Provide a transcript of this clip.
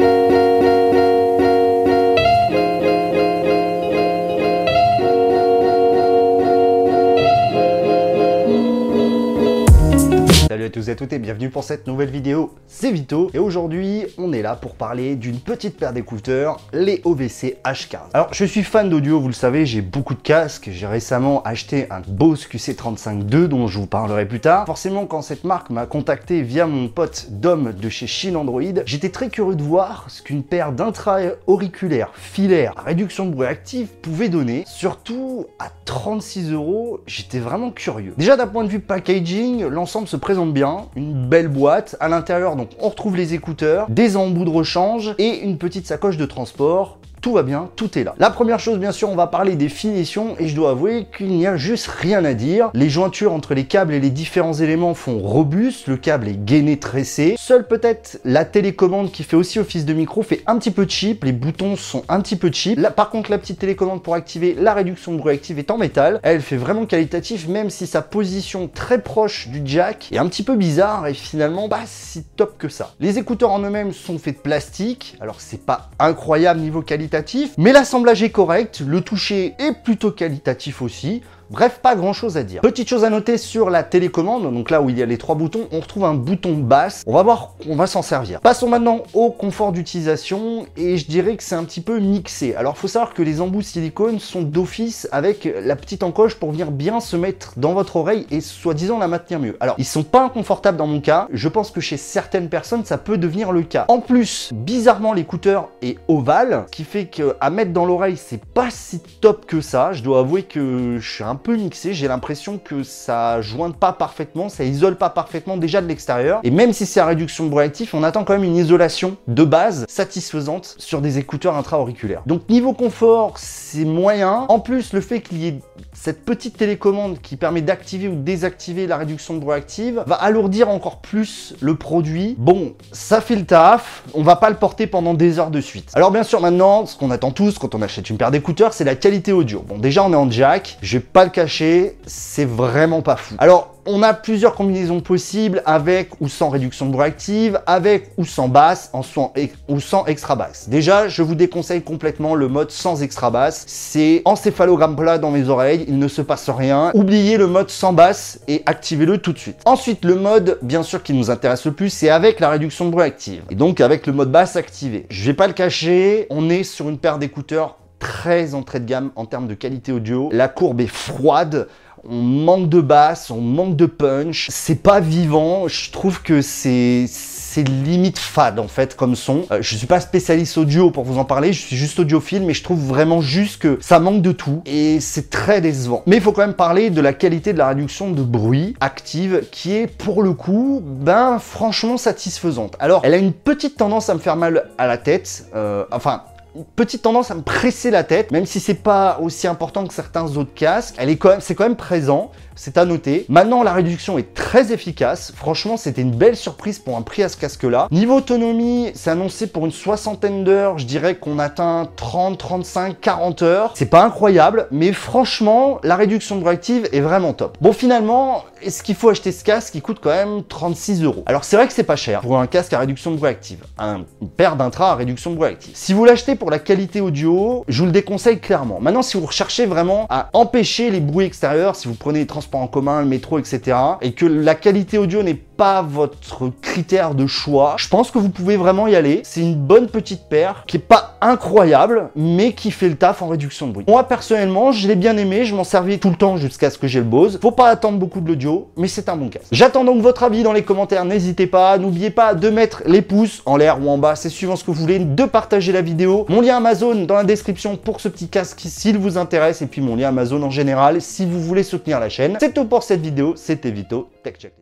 Thank you. À tous et à et bienvenue pour cette nouvelle vidéo, c'est Vito et aujourd'hui on est là pour parler d'une petite paire d'écouteurs, les OVC H15. Alors je suis fan d'audio, vous le savez, j'ai beaucoup de casques, j'ai récemment acheté un Bose QC35-2 dont je vous parlerai plus tard. Forcément quand cette marque m'a contacté via mon pote Dom de chez Shin Android, j'étais très curieux de voir ce qu'une paire d'intra-auriculaires filaires à réduction de bruit active pouvait donner, surtout à 36 euros, j'étais vraiment curieux. Déjà d'un point de vue packaging, l'ensemble se présente bien, une belle boîte. À l'intérieur, donc on retrouve les écouteurs, des embouts de rechange et une petite sacoche de transport tout va bien, tout est là. La première chose, bien sûr, on va parler des finitions et je dois avouer qu'il n'y a juste rien à dire. Les jointures entre les câbles et les différents éléments font robuste, le câble est gainé, tressé. Seule peut-être la télécommande qui fait aussi office de micro fait un petit peu cheap, les boutons sont un petit peu cheap. Là, par contre, la petite télécommande pour activer la réduction de bruit active est en métal. Elle fait vraiment qualitatif, même si sa position très proche du jack est un petit peu bizarre et finalement, bah, si top que ça. Les écouteurs en eux-mêmes sont faits de plastique, alors c'est pas incroyable niveau qualité mais l'assemblage est correct, le toucher est plutôt qualitatif aussi. Bref, pas grand chose à dire. Petite chose à noter sur la télécommande, donc là où il y a les trois boutons, on retrouve un bouton basse. On va voir qu'on va s'en servir. Passons maintenant au confort d'utilisation et je dirais que c'est un petit peu mixé. Alors faut savoir que les embouts silicone sont d'office avec la petite encoche pour venir bien se mettre dans votre oreille et soi-disant la maintenir mieux. Alors ils sont pas inconfortables dans mon cas, je pense que chez certaines personnes ça peut devenir le cas. En plus, bizarrement l'écouteur est ovale, ce qui fait qu'à mettre dans l'oreille c'est pas si top que ça. Je dois avouer que je suis un peu mixé. J'ai l'impression que ça jointe pas parfaitement, ça isole pas parfaitement déjà de l'extérieur. Et même si c'est à réduction de bruit actif, on attend quand même une isolation de base satisfaisante sur des écouteurs intra-auriculaires. Donc niveau confort, c'est moyen. En plus, le fait qu'il y ait cette petite télécommande qui permet d'activer ou désactiver la réduction de bruit active va alourdir encore plus le produit. Bon, ça fait le taf, on va pas le porter pendant des heures de suite. Alors bien sûr maintenant, ce qu'on attend tous quand on achète une paire d'écouteurs, c'est la qualité audio. Bon déjà on est en jack, je vais pas le cacher, c'est vraiment pas fou. Alors on a plusieurs combinaisons possibles avec ou sans réduction de bruit active, avec ou sans basse, en sans ou sans extra basse. Déjà, je vous déconseille complètement le mode sans extra basse. C'est encéphalogramme plat dans mes oreilles, il ne se passe rien. Oubliez le mode sans basse et activez-le tout de suite. Ensuite, le mode, bien sûr, qui nous intéresse le plus, c'est avec la réduction de bruit active. Et donc avec le mode basse activé. Je vais pas le cacher, on est sur une paire d'écouteurs très entrée de gamme en termes de qualité audio. La courbe est froide on manque de basse, on manque de punch, c'est pas vivant, je trouve que c'est limite fade en fait comme son. Euh, je suis pas spécialiste audio pour vous en parler, je suis juste audiophile, mais je trouve vraiment juste que ça manque de tout et c'est très décevant. Mais il faut quand même parler de la qualité de la réduction de bruit active qui est pour le coup, ben franchement satisfaisante. Alors elle a une petite tendance à me faire mal à la tête, euh, enfin petite tendance à me presser la tête, même si c'est pas aussi important que certains autres casques. Elle est quand même, c'est quand même présent c'est à noter. Maintenant, la réduction est très efficace. Franchement, c'était une belle surprise pour un prix à ce casque-là. Niveau autonomie, c'est annoncé pour une soixantaine d'heures. Je dirais qu'on atteint 30, 35, 40 heures. C'est pas incroyable, mais franchement, la réduction de active est vraiment top. Bon, finalement, est-ce qu'il faut acheter ce casque qui coûte quand même 36 euros? Alors, c'est vrai que c'est pas cher pour un casque à réduction de bruit active. Un, une paire d'intra à réduction de bruit active. Si vous l'achetez pour la qualité audio, je vous le déconseille clairement. Maintenant, si vous recherchez vraiment à empêcher les bruits extérieurs, si vous prenez les transports en commun, le métro, etc. Et que la qualité audio n'est pas votre critère de choix, je pense que vous pouvez vraiment y aller. C'est une bonne petite paire qui est pas incroyable, mais qui fait le taf en réduction de bruit. Moi, personnellement, je l'ai bien aimé, je m'en servis tout le temps jusqu'à ce que j'ai le Bose. Faut pas attendre beaucoup de l'audio, mais c'est un bon casque. J'attends donc votre avis dans les commentaires, n'hésitez pas. N'oubliez pas de mettre les pouces en l'air ou en bas, c'est suivant ce que vous voulez, de partager la vidéo. Mon lien Amazon dans la description pour ce petit casque s'il vous intéresse, et puis mon lien Amazon en général si vous voulez soutenir la chaîne. C'est tout pour cette vidéo, c'était Vito, Tech Check.